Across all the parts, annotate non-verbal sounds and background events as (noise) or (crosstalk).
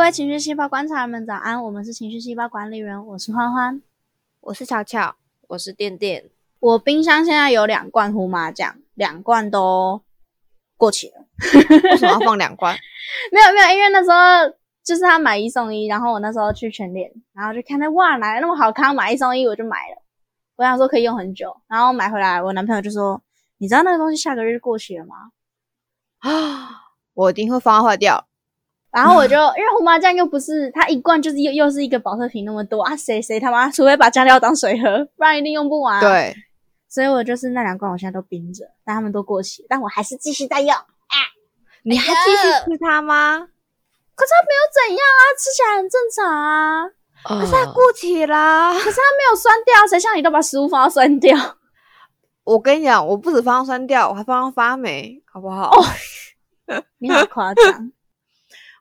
位情绪细胞观察人们早安，我们是情绪细胞管理员，我是欢欢，我是巧巧，我是电电。我冰箱现在有两罐胡麻酱，两罐都过期了。(laughs) 为什么要放两罐？(laughs) 没有没有，因为那时候就是他买一送一，然后我那时候去全联，然后就看到哇，哪来那么好看，买一送一，我就买了。我想说可以用很久，然后买回来，我男朋友就说：“你知道那个东西下个月就过期了吗？”啊，我一定会放到坏掉。然后我就因为胡麻酱又不是它一罐就是又又是一个保特瓶那么多啊，谁谁他妈除非把酱料当水喝，不然一定用不完。对，所以我就是那两罐我现在都冰着，但他们都过期，但我还是继续在用。啊，你还继续吃它吗？可是它没有怎样啊，吃起来很正常啊。可是它过期啦，可是它没有酸掉，谁像你都把食物放到酸掉？(laughs) 我跟你讲，我不止放到酸掉，我还放到发霉，好不好？哦，你好夸张！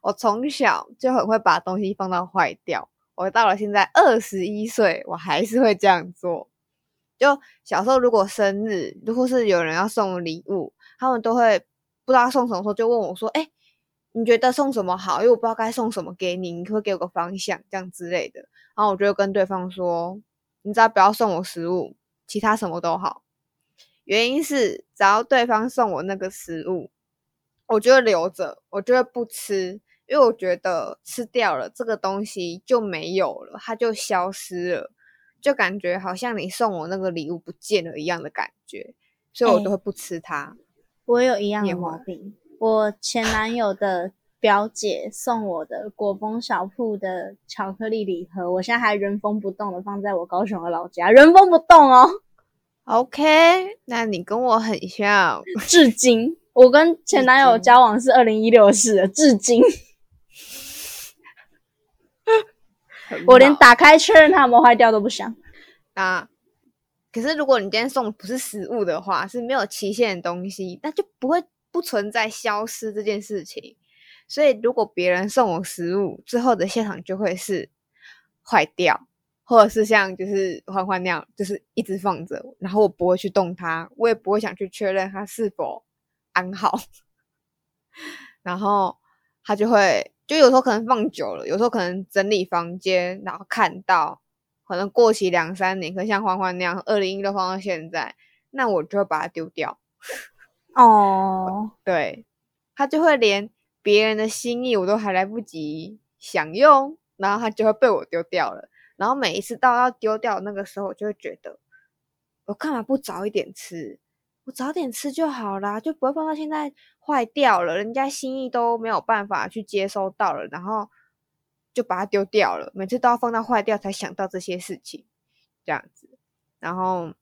我从小就很会把东西放到坏掉，我到了现在二十一岁，我还是会这样做。就小时候如果生日，如果是有人要送礼物，他们都会不知道送什么时候，就问我说：“哎。”你觉得送什么好？因为我不知道该送什么给你，你会给我个方向，这样之类的。然后我就跟对方说：“你只要不要送我食物，其他什么都好。”原因是只要对方送我那个食物，我就会留着，我就会不吃，因为我觉得吃掉了这个东西就没有了，它就消失了，就感觉好像你送我那个礼物不见了一样的感觉，所以我都会不吃它。我有一样的毛病。我前男友的表姐送我的果风小铺的巧克力礼盒，我现在还原封不动的放在我高雄的老家，原封不动哦。OK，那你跟我很像，(laughs) 至今我跟前男友交往是二零一六的至今我连打开确认它有没有坏掉都不想啊。可是如果你今天送的不是食物的话，是没有期限的东西，那就不会。不存在消失这件事情，所以如果别人送我食物之后的现场就会是坏掉，或者是像就是欢欢那样，就是一直放着，然后我不会去动它，我也不会想去确认它是否安好，(laughs) 然后他就会就有时候可能放久了，有时候可能整理房间，然后看到可能过期两三年，可能像欢欢那样，二零一六放到现在，那我就会把它丢掉。哦，(laughs) 对，他就会连别人的心意我都还来不及享用，然后他就会被我丢掉了。然后每一次到要丢掉那个时候，我就会觉得，我干嘛不早一点吃？早点吃就好啦，就不会放到现在坏掉了，人家心意都没有办法去接收到了，然后就把它丢掉了。每次都要放到坏掉才想到这些事情，这样子。然后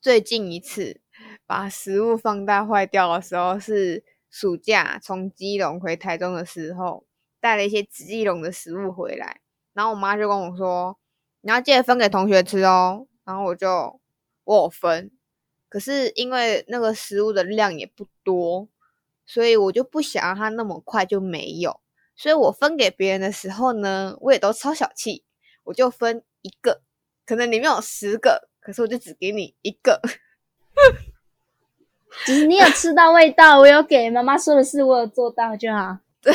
最近一次。把食物放大坏掉的时候是暑假从基隆回台中的时候，带了一些基隆的食物回来，然后我妈就跟我说：“你要记得分给同学吃哦。”然后我就我有分，可是因为那个食物的量也不多，所以我就不想让它那么快就没有，所以我分给别人的时候呢，我也都超小气，我就分一个，可能里面有十个，可是我就只给你一个。(laughs) 只是你有吃到味道，我有给妈妈说的事，我有做到就好。(laughs) 对，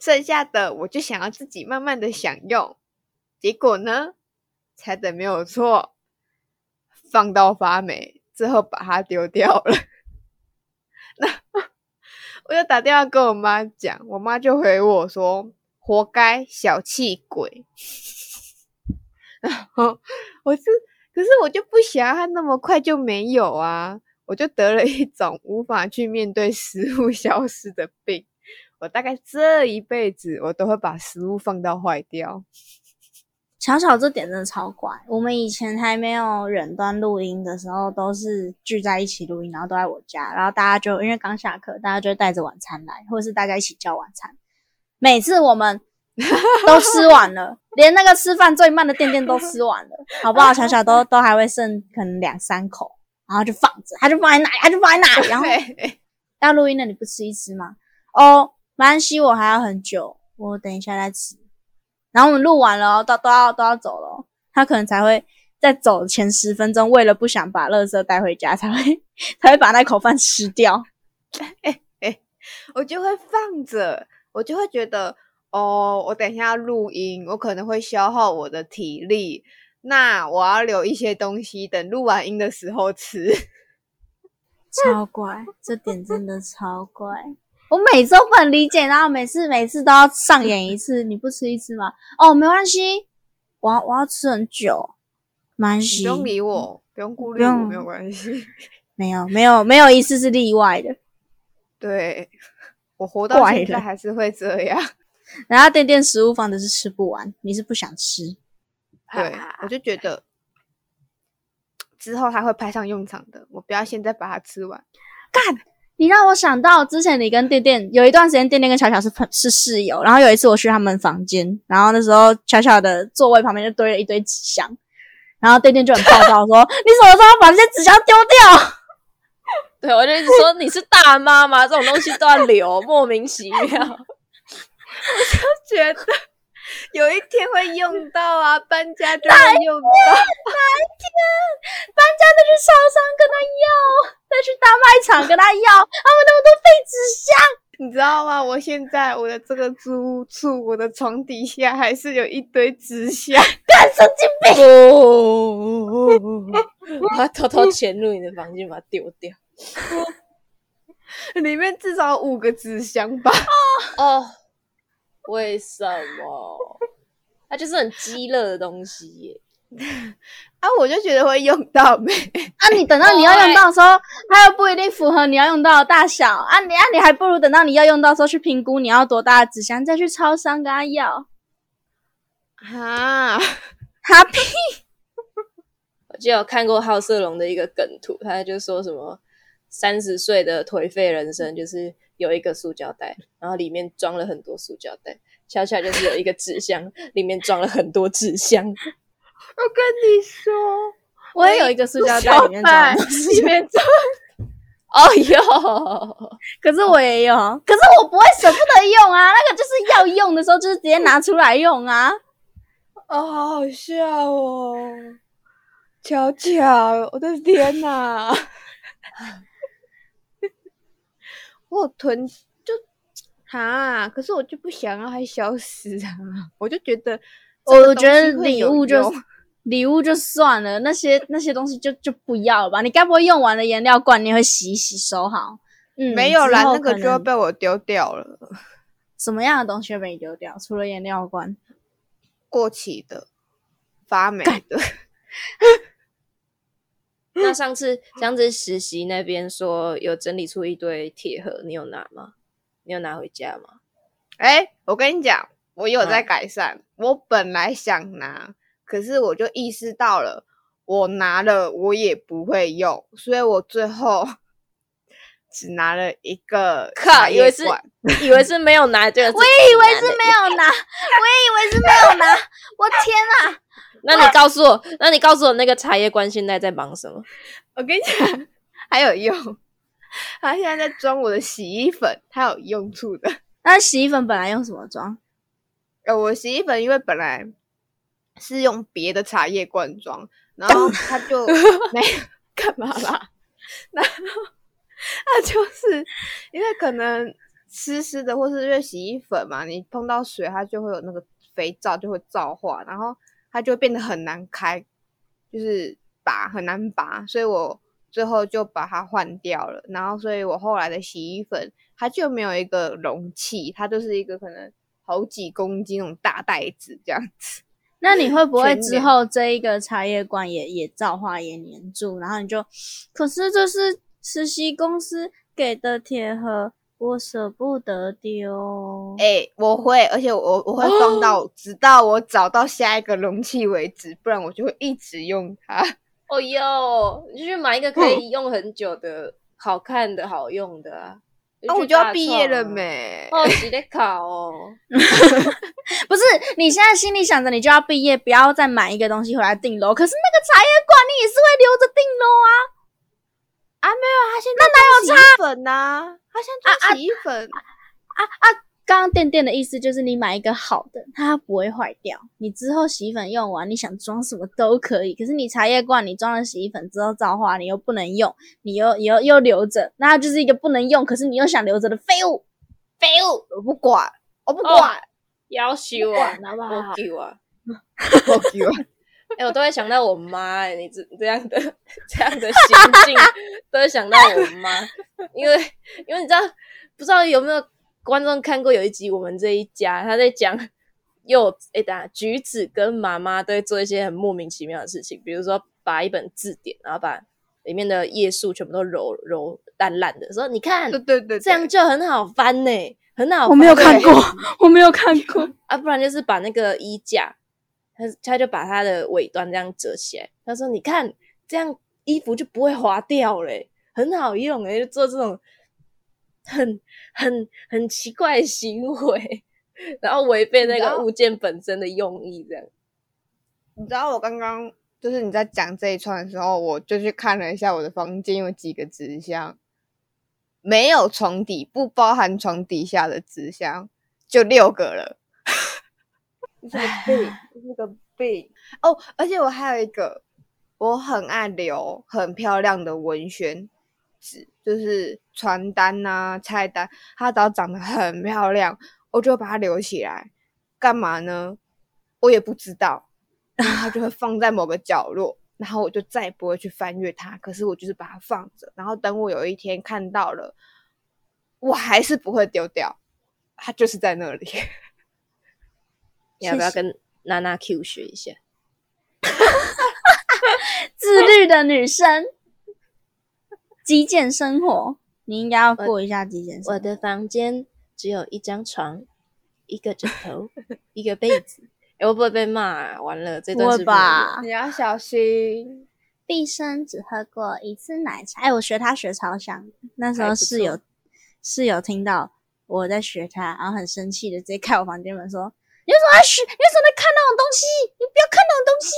剩下的我就想要自己慢慢的享用。结果呢，猜的没有错，放到发霉之后把它丢掉了。那我就打电话跟我妈讲，我妈就回我说：“活该，小气鬼。(laughs) ”然后我是，可是我就不想它那么快就没有啊。我就得了一种无法去面对食物消失的病，我大概这一辈子我都会把食物放到坏掉。巧巧这点真的超怪。我们以前还没有远端录音的时候，都是聚在一起录音，然后都在我家，然后大家就因为刚下课，大家就带着晚餐来，或者是大家一起叫晚餐。每次我们都吃完了，连那个吃饭最慢的店店都吃完了，好不好？巧巧都都还会剩可能两三口。然后就放着，他就放在那里，他就放在那里。然后要录音了，你不吃一吃吗？哦，没关系，我还要很久，我等一下再吃。然后我们录完了，都都要都要走了，他可能才会在走前十分钟，为了不想把垃圾带回家，才会 (laughs) 才会把那口饭吃掉。(laughs) 我就会放着，我就会觉得哦，我等一下要录音，我可能会消耗我的体力，那我要留一些东西，等录完音的时候吃。(laughs) 超怪，这点真的超怪。我每周不能理解，然后每次每次都要上演一次。你不吃一次吗？哦，没关系，我要我要吃很久，没关系。不用理我，不用顾虑我，没有关系。没有没有没有一次是例外的。(laughs) 对我活到现在还是会这样。(laughs) 然后店店食物放的是吃不完，你是不想吃。对，我就觉得之后它会派上用场的，我不要现在把它吃完。你让我想到之前你跟店店有一段时间，店店跟巧巧是朋是室友，然后有一次我去他们房间，然后那时候巧巧的座位旁边就堆了一堆纸箱，然后店店就很暴躁说：“ (laughs) 你什么时候把这些纸箱丢掉 (laughs) 对，我就一直说你是大妈吗？这种东西都要留，莫名其妙。(laughs) 我就觉得有一天会用到啊，(laughs) 搬家就会用到。？”搬家再去超商跟他要，再去大卖场跟他要，他们那么多废纸箱。你知道吗？我现在我的这个租屋处，我的床底下还是有一堆纸箱。干神经病！(laughs) 不，我要偷偷潜入你的房间，把它丢掉。里面至少有五个纸箱吧。哦，为什么？(laughs) 它就是很鸡肋的东西耶。(laughs) 啊，我就觉得会用到没。(laughs) 啊，你等到你要用到的时候，它又不一定符合你要用到的大小啊！你啊，你还不如等到你要用到的时候去评估你要多大的纸箱，再去超商跟他要。啊，哈屁！我记得有看过好色龙的一个梗图，他就说什么三十岁的颓废人生就是有一个塑胶袋，然后里面装了很多塑胶袋。巧巧就是有一个纸箱，里面装了很多纸箱。我跟你说，我也有一个塑胶袋，里面装 (laughs) 里面装。(laughs) 哦哟，可是我也有，可是我不会舍不得用啊。那个就是要用的时候，就是直接拿出来用啊。哦，好好笑哦！巧巧，我的天哪！(laughs) 我囤就哈，可是我就不想让它消失啊！我就觉得这个我觉得礼物就礼物就算了，那些那些东西就就不要了吧。你该不会用完的颜料罐你会洗一洗收好？嗯，没有啦，那个就要被我丢掉了，(laughs) 什么样的东西会被你丢掉？除了颜料罐，过期的、发霉的。(laughs) 那上次上次实习那边说有整理出一堆铁盒，你有拿吗？你有拿回家吗？哎、我跟你讲，我有在嗯改善。我本来想拿，可是我就意识到了，我拿了我也不会用，所以我最后只拿了一个 (laughs) 靠以为是以为是没有拿，这个我也以为是没有拿，我也以为是没有拿。(laughs) 我天哪！那你告诉我，那你告诉我那个茶叶罐现在在忙什么？我跟你讲，还有用。他现在在装我的洗衣粉，它有用处的。那洗衣粉本来用什么装？呃，我洗衣粉因为本来是用别的茶叶罐装，然后他就 (laughs) 没干嘛啦，(laughs) 然后它就是因为可能湿湿的，或是因为洗衣粉嘛，你碰到水它就会有那个肥皂就会皂化，然后它就会变得很难开，就是拔很难拔，所以我最后就把它换掉了。然后，所以我后来的洗衣粉它就没有一个容器，它就是一个可能好几公斤那种大袋子这样子。(laughs) 那你会不会之后这一个茶叶罐也也造化也粘住，然后你就，可是这是实习公司给的铁盒，我舍不得丢。哎、我会，而且我我会放到、直到我找到下一个容器为止，不然我就会一直用它。(laughs) 哦哟，你就去买一个可以用很久的、好看的、好用的啊！那、我就要毕业了？没？哦，洗得考哦。(laughs) (laughs) 不是，你现在心里想着你就要毕业，不要再买一个东西回来订楼。可是那个茶叶罐你也是会留着订楼啊。啊，没有，他现在那哪有洗衣粉呐、它现在做洗衣粉啊啊。刚刚店店的意思就是你买一个好的，它不会坏掉。你之后洗衣粉用完，你想装什么都可以。可是你茶叶罐你装了洗衣粉之后造化，你又不能用，你又又又留着，那它就是一个不能用，可是你又想留着的废物。废物，我不管，我不管。要求啊，管好不好我丢啊！好啊！哎、我都会想到我妈、哎，你这这样的这样的心境，都会想到我妈，因为因为你知道，不知道有没有观众看过有一集我们这一家，他在讲柚子，哎、等下橘子跟妈妈都会做一些很莫名其妙的事情，比如说把一本字典，然后把里面的页数全部都揉揉烂烂的，说你看对对对，这样就很好翻呢、很好翻。我没有看过，我没有看过。(laughs) 啊，不然就是把那个衣架，他他就把他的尾端这样折起来。他说：“你看，这样衣服就不会滑掉嘞，很好用诶，就做这种很很很奇怪的行为，然后违背那个物件本身的用意，这样。你知道我刚刚就是你在讲这一串的时候，我就去看了一下我的房间有几个纸箱，没有床底，不包含床底下的纸箱，就六个了。这个病，这个病哦！而且我还有一个，我很爱留很漂亮的文宣纸，就是传单呐、菜单，它只要长得很漂亮，我就把它留起来。干嘛呢？我也不知道。然后它就会放在某个角落，然后我就再也不会去翻阅它。可是我就是把它放着，然后等我有一天看到了，我还是不会丢掉，它就是在那里。你要不要跟娜娜 Q 学一下？(laughs) 自律的女生，极简生活，你应该要过一下极简生活。我的房间只有一张床、一个枕头、一个被子。哎、我会不会被骂、啊？完了，这段会是不是吧？你要小心。毕生只喝过一次奶茶。哎，我学他学超像，那时候室友室友听到我在学他，然后很生气的直接开我房间门说：“你为什么在学？你为什么在看那种东西？你不要看那种东西。”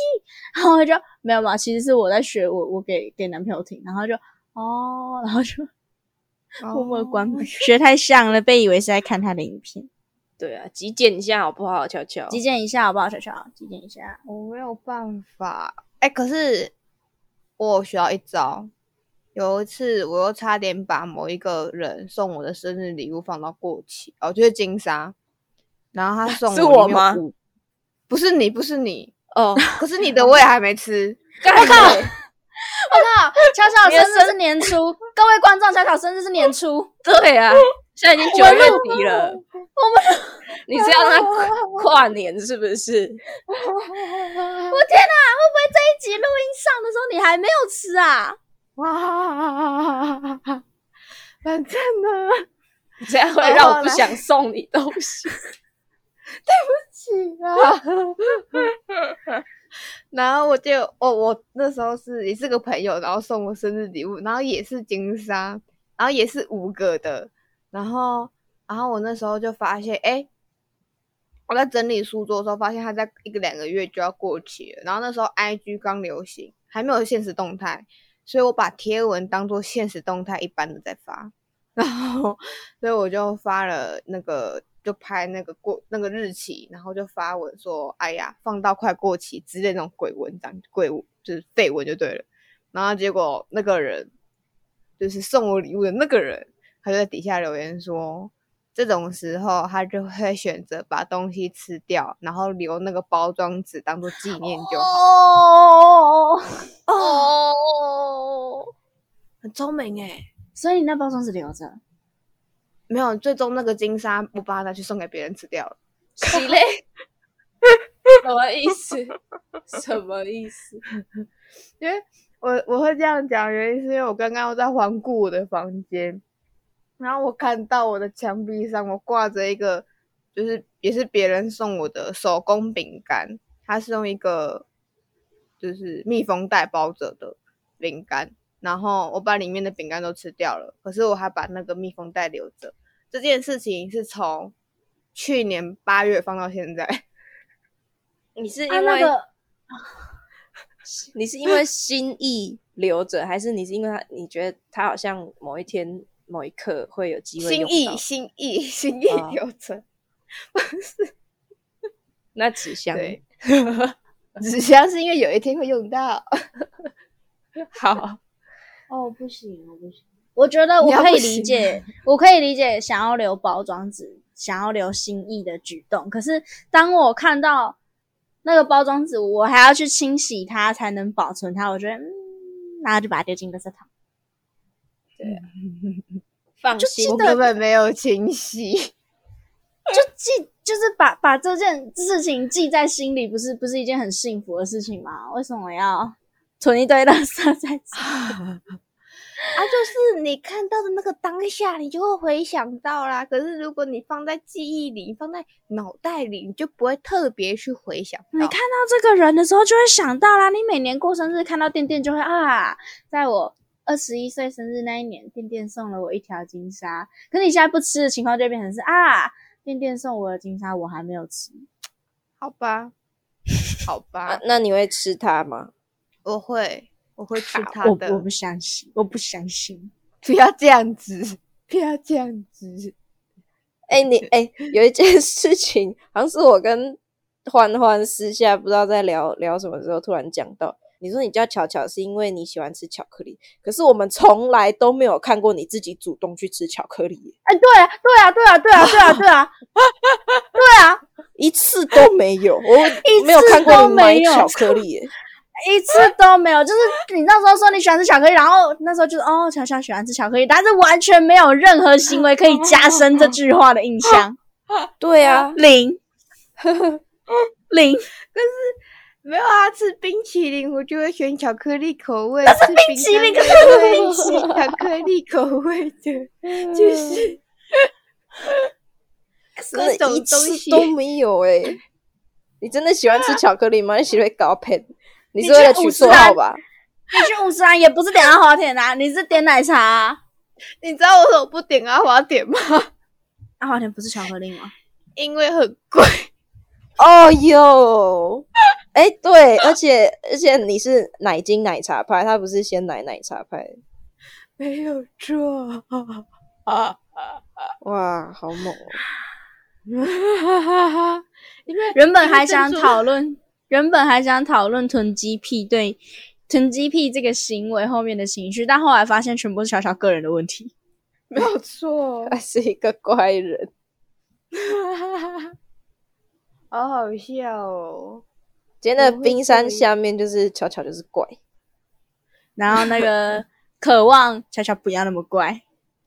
然后我就没有嘛，其实是我在学，我我给给男朋友听，然后就哦，然后就默默关门，(laughs) 学太像了，被以为是在看他的影片。对啊，极简一下好不好？乔乔，极简一下好不好，小乔？极简一下。我没有办法。哎、可是我有学到一招。有一次，我又差点把某一个人送我的生日礼物放到过期，哦，就是金沙。然后他送是我里面有我吗？不是你，不是你。哦，可是你的我也还没吃。(laughs) 我靠！我靠，巧巧生日是年初，各位观众，巧巧生日是年初。对啊，现在已经九月底了，我们 (laughs) 你是要让他跨跨年是不是？我天哪，会不会这一集录音上的时候你还没有吃啊？哇！反正呢，这样会让我不想送你东西。起啊。(laughs) 然后我就，哦，我那时候是也是个朋友，然后送我生日礼物，然后也是金沙，然后也是五个的，然后，然后我那时候就发现，哎，我在整理书桌的时候，发现它在一个两个月就要过期了。然后那时候 IG 刚流行，还没有现实动态，所以我把贴文当做现实动态一般的在发，然后，所以我就发了那个。就拍那个过那个日期，然后就发文说：“哎呀，放到快过期之类那种鬼文章，鬼就是废文就对了。”然后结果那个人就是送我礼物的那个人，他就在底下留言说：“这种时候他就会选择把东西吃掉，然后留那个包装纸当做纪念就好。哦哦，很聪明哎，所以你那包装纸留着。没有，最终那个金沙我把它拿去送给别人吃掉了。(laughs) (laughs) 什么意思？什么意思？(laughs) 因为我我会这样讲，原因是因为我刚刚在环顾我的房间，然后我看到我的墙壁上我挂着一个，就是也是别人送我的手工饼干，它是用一个就是密封袋包着的饼干，然后我把里面的饼干都吃掉了，可是我还把那个密封袋留着。这件事情是从去年八月放到现在，(laughs) 你是因啊，为、那个 (laughs) 你是因为心意留着，还是你是因为他你觉得他好像某一天某一刻会有机会心意心意心意哦留着。(laughs) 不是那纸箱，纸箱是因为有一天会用到。好，哦，不行，我不行。我觉得我可以理解，我可以理解想要留包装纸想要留心意的举动。可是当我看到那个包装纸，我还要去清洗它才能保存它，我觉得，嗯，那就把它丢进垃圾桶。对放心我，根本没有清洗。就记，就是把把这件事情记在心里，不是不是一件很幸福的事情吗？为什么要囤一堆垃圾在这？(laughs) 啊，就是你看到的那个当下，你就会回想到啦。可是如果你放在记忆里，放在脑袋里，你就不会特别去回想。你看到这个人的时候，就会想到啦。你每年过生日看到店店，就会啊，在我二十一岁生日那一年，店店送了我一条金沙。可你现在不吃的情况，就变成是啊，店店送我的金沙，我还没有吃。好吧，好吧啊，那你会吃它吗？我会，我会吃它的。我我不相信，我不相信。(laughs) 不要这样子，不要这样子。哎、你哎、有一件事情，好像是我跟欢欢私下不知道在聊聊什么时候，突然讲到，你说你叫巧巧是因为你喜欢吃巧克力，可是我们从来都没有看过你自己主动去吃巧克力耶，哎，对啊，对啊，对啊，对啊，对啊，对啊，(laughs) 对啊，一次都没有，我 (laughs) 一没有看过你买巧克力耶。一次都没有。就是你那时候说你喜欢吃巧克力，然后那时候就是哦，乔乔喜欢吃巧克力，但是完全没有任何行为可以加深这句话的印象，对啊，零 (laughs) 零。没有啊，吃冰淇淋我就会选巧克力口味，吃那是冰淇淋干可是我会冰淇选 (laughs) 巧克力口味的，(laughs) 就是各种东西都没有哎。你真的喜欢吃巧克力吗？你喜欢搞配？你你是为了去取五十岚绰号吧？你去五十岚也不是点阿华田啊，你是点奶茶、啊。(laughs) 你知道我怎么不点阿华田吗？阿华田不是巧克力吗？(laughs) 因为很贵。(laughs) 哦哟，哎，对，而且而且你是奶精奶茶派，他不是鲜奶奶茶派。没有错啊！哇，好猛哦！因为原本还想讨论，原本还想讨论囤积癖对囤积癖这个行为后面的情绪，但后来发现全部是小小个人的问题。没有错，(laughs) 他是一个怪人。(laughs) 好好笑哦！今天的冰山下面就是巧巧就是怪，然后那个渴望巧巧不要那么怪。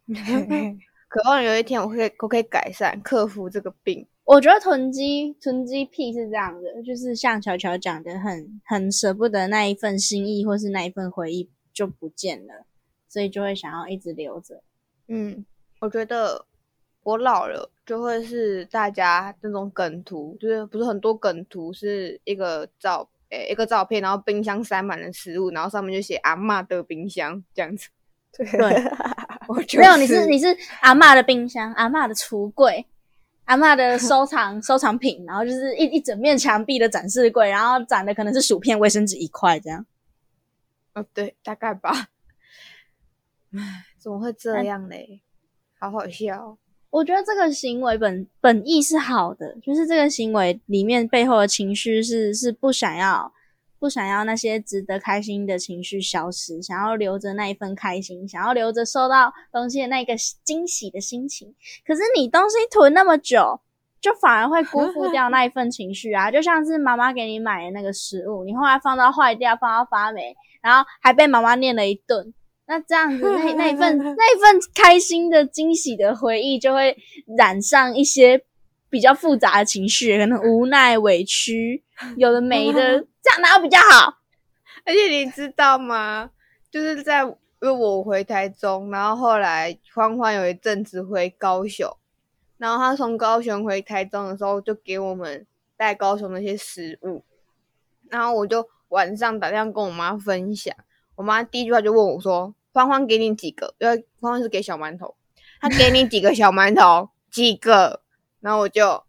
(laughs) 渴望有一天我会我可以改善克服这个病。我觉得囤积囤积癖是这样的，就是像巧巧讲的，很很舍不得那一份心意或是那一份回忆就不见了，所以就会想要一直留着。嗯，我觉得我老了就会是大家那种梗图，就是不是很多梗图是一个照诶、一个照片，然后冰箱塞满了食物，然后上面就写阿嬷的冰箱这样子。对对，(laughs) 我就没有，你是你是阿嬷的冰箱，阿嬷的橱柜，阿妈的收藏 (laughs) 收藏品，然后就是一一整面墙壁的展示柜，然后展的可能是薯片、卫生纸一块这样。哦，对，大概吧。唉，怎么会这样嘞？好好笑哦。我觉得这个行为本本意是好的，就是这个行为里面背后的情绪是是不想要不想要那些值得开心的情绪消失，想要留着那一份开心，想要留着收到东西的那个惊喜的心情。可是你东西囤那么久，就反而会辜负掉那一份情绪啊！就像是妈妈给你买的那个食物，你后来放到坏掉，放到发霉，然后还被妈妈念了一顿。那这样子，那那一份 (laughs) 那一份开心的惊喜的回忆，就会染上一些比较复杂的情绪，可能无奈、委屈，有的没的，这样哪有比较好？(laughs) 而且你知道吗？就是在因为我回台中，然后后来欢欢有一阵子回高雄，然后他从高雄回台中的时候，就给我们带高雄那些食物，然后我就晚上打电话跟我妈分享，我妈第一句话就问我说：“欢欢给你几个？”因为欢欢是给小馒头，他给你几个小馒头？(laughs) 几个？然后我就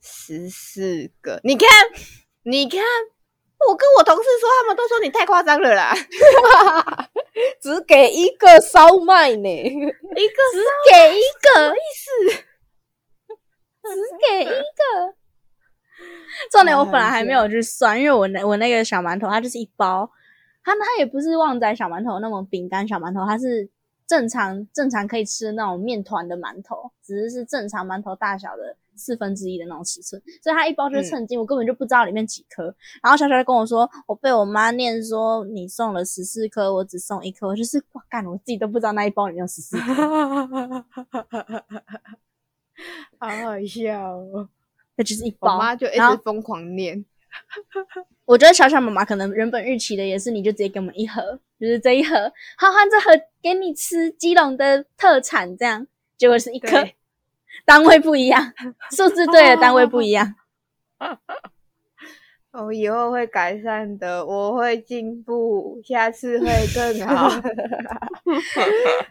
十四个，你看，你看。我跟我同事说，他们都说你太夸张了啦，(laughs) 只给一个烧麦呢。(laughs) 一个只给一个意思，只给一个。重点我本来还没有去算，因为我那我那个小馒头它就是一包，它它也不是旺仔小馒头那种饼干小馒头，它是正常正常可以吃的那种面团的馒头，只是是正常馒头大小的四分之一的那种尺寸，所以它一包就是称斤，我根本就不知道里面几颗。然后小小就跟我说，我被我妈念说你送了十四颗，我只送一颗，我就是哇干，我自己都不知道那一包里面有十四颗，(laughs) 好好笑哦！那就是一包我。妈就一直疯狂念，(laughs) 我觉得小小妈妈可能原本预期的也是，你就直接给我们一盒，就是这一盒，好换这盒给你吃基隆的特产，这样结果是一颗对，(laughs) 单位不一样，(laughs) 数字对了，单位不一样。我以后会改善的，我会进步，下次会更好。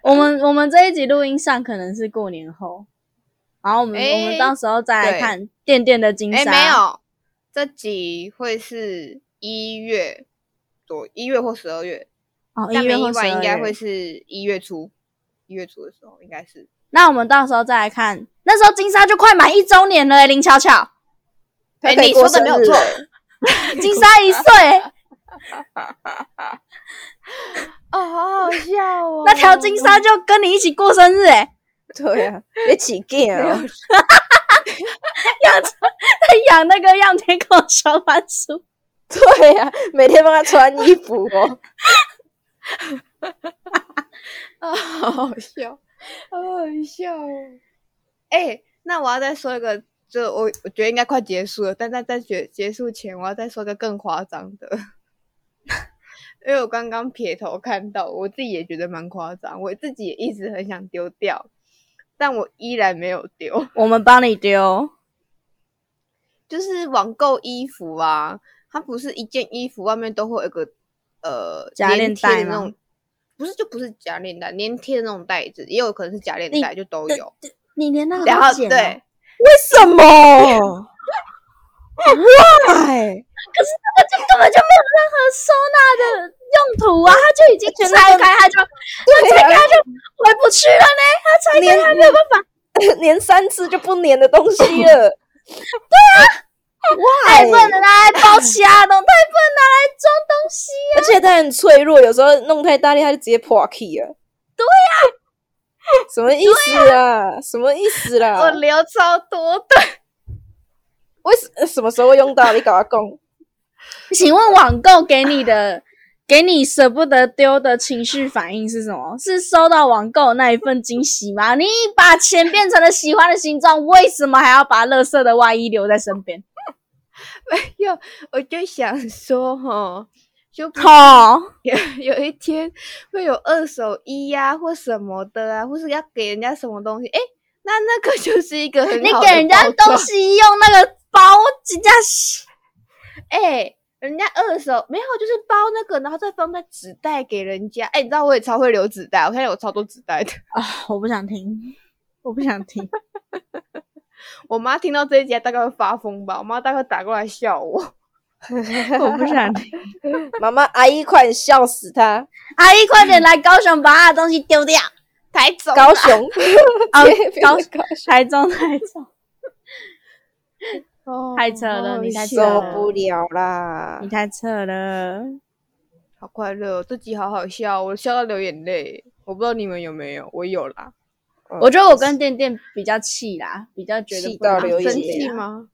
我们我们这一集录音上可能是过年后，然后我们、诶我们到时候再来看店店的金哎、沙。没有，这集会是一月左一月或十二月，哦，一但月或十没意外应该。会是一月初，一月初的时候应该是。那我们到时候再来看，那时候金沙就快满一周年了、欸，林巧巧，哎、可以你过说的没有错，(laughs) 金沙一岁、欸 (laughs) 哦，好好笑哦。(laughs) 那条金沙就跟你一起过生日、欸，对啊，别起劲哦，(laughs) 养那个样天空小番薯。对啊，每天帮他穿衣服哦。啊，(laughs) 好好笑，好好笑哦！哎、那我要再说一个，就我我觉得应该快结束了，但在在结结束前，我要再说个更夸张的，(laughs) 因为我刚刚撇头看到，我自己也觉得蛮夸张，我自己也一直很想丢掉，但我依然没有丢。我们帮你丢，就是网购衣服啊，它不是一件衣服外面都会有一个呃夹链粘贴的带那种，不是就不是夹链带，粘贴的那种袋子，也有可能是夹链带，就都有。你连那个然后对，为什么？(laughs) Why？根本就没有任何收纳的用途啊，它就已经拆开，它就它拆开就回不去了呢，它拆开它没有办法，(laughs) 粘三次就不粘的东西了。(laughs) 它也不能拿来包其他东西，它也不能拿来装东西啊。而且它很脆弱，有时候弄太大力，它就直接破气了。对呀、什么意思啊？什么意思啦我啦？留超多的，为什什么时候会用到？你搞我讲。请问网购给你的、给你舍不得丢的情绪反应是什么？是收到网购那一份惊喜吗？你把钱变成了喜欢的形状，为什么还要把垃圾的外衣留在身边？没有，我就想说哈，就不好、有有一天会有二手衣呀、或什么的啊，或是要给人家什么东西，哎，那那个就是一个很好你给人家东西用那个包，人家哎、人家二手没有，就是包那个，然后再放在纸袋给人家。哎、你知道我也超会留纸袋，我现在有超多纸袋的。(laughs) 啊，(laughs) 我不想听，我不想听。我妈听到这一集大概会发疯吧，我妈大概打过来笑我。(laughs) 我不想听。妈妈，阿姨快点笑死他！阿姨，快点来高雄把他的东西丢掉。抬走高雄，啊别别高高雄，台中，台中，哦太扯了你太扯受了不了啦你！太扯了。好快乐哦，这集好好笑，我笑到流眼泪。我不知道你们有没有，我有啦。我觉得我跟店店比较气啦，比较觉得气到流眼生气吗？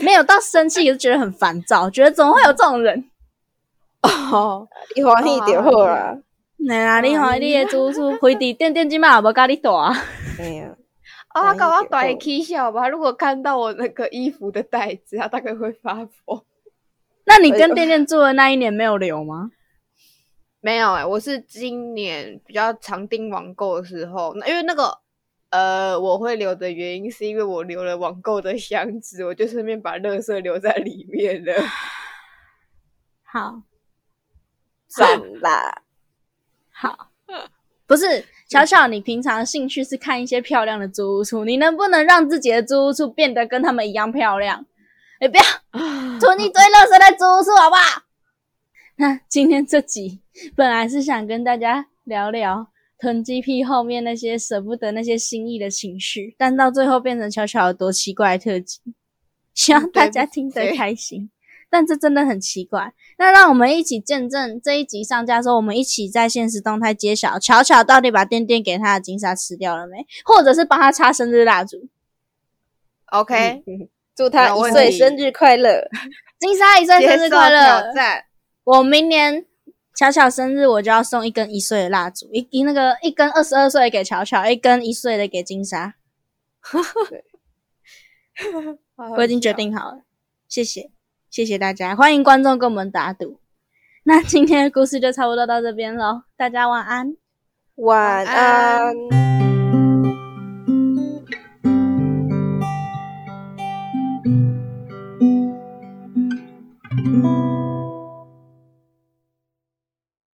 没有到生气，也是觉得很烦躁，觉得怎么会有这种人？哦，你欢喜就好啦。哪啦，你看你的主厝回伫店店今嘛也无甲你大，哎呀，啊，他搞我欢喜就好短 K 笑吧。如果看到我那个衣服的袋子，他大概会发疯。(laughs) 那你跟店店住的那一年没有留吗？没有哎、我是今年比较常订网购的时候，那因为那个呃，我会留的原因是因为我留了网购的箱子，我就顺便把垃圾留在里面了。好，算啦！(laughs) 好，不是巧巧，你平常兴趣是看一些漂亮的租屋处，你能不能让自己的租屋处变得跟他们一样漂亮？你不要囤一堆垃圾在租屋处，好不好？(laughs) 那今天这集本来是想跟大家聊聊囤积癖后面那些舍不得那些心意的情绪，但到最后变成巧巧有多奇怪的特辑，希望大家听得开心。但这真的很奇怪。那让我们一起见证这一集上架的时候，我们一起在现实动态揭晓，巧巧到底把电电给他的金沙吃掉了没，或者是帮他插生日蜡烛。OK，(laughs) 祝他一岁生日快乐！金沙一岁生日快乐挑！战。我明年巧巧生日，我就要送一根一岁的蜡烛，一一那个一根二十二岁的给巧巧，一根一岁的给金沙。(laughs) 我已经决定好了，谢谢谢谢大家，欢迎观众跟我们打赌。那今天的故事就差不多到这边喽，大家晚安，晚安。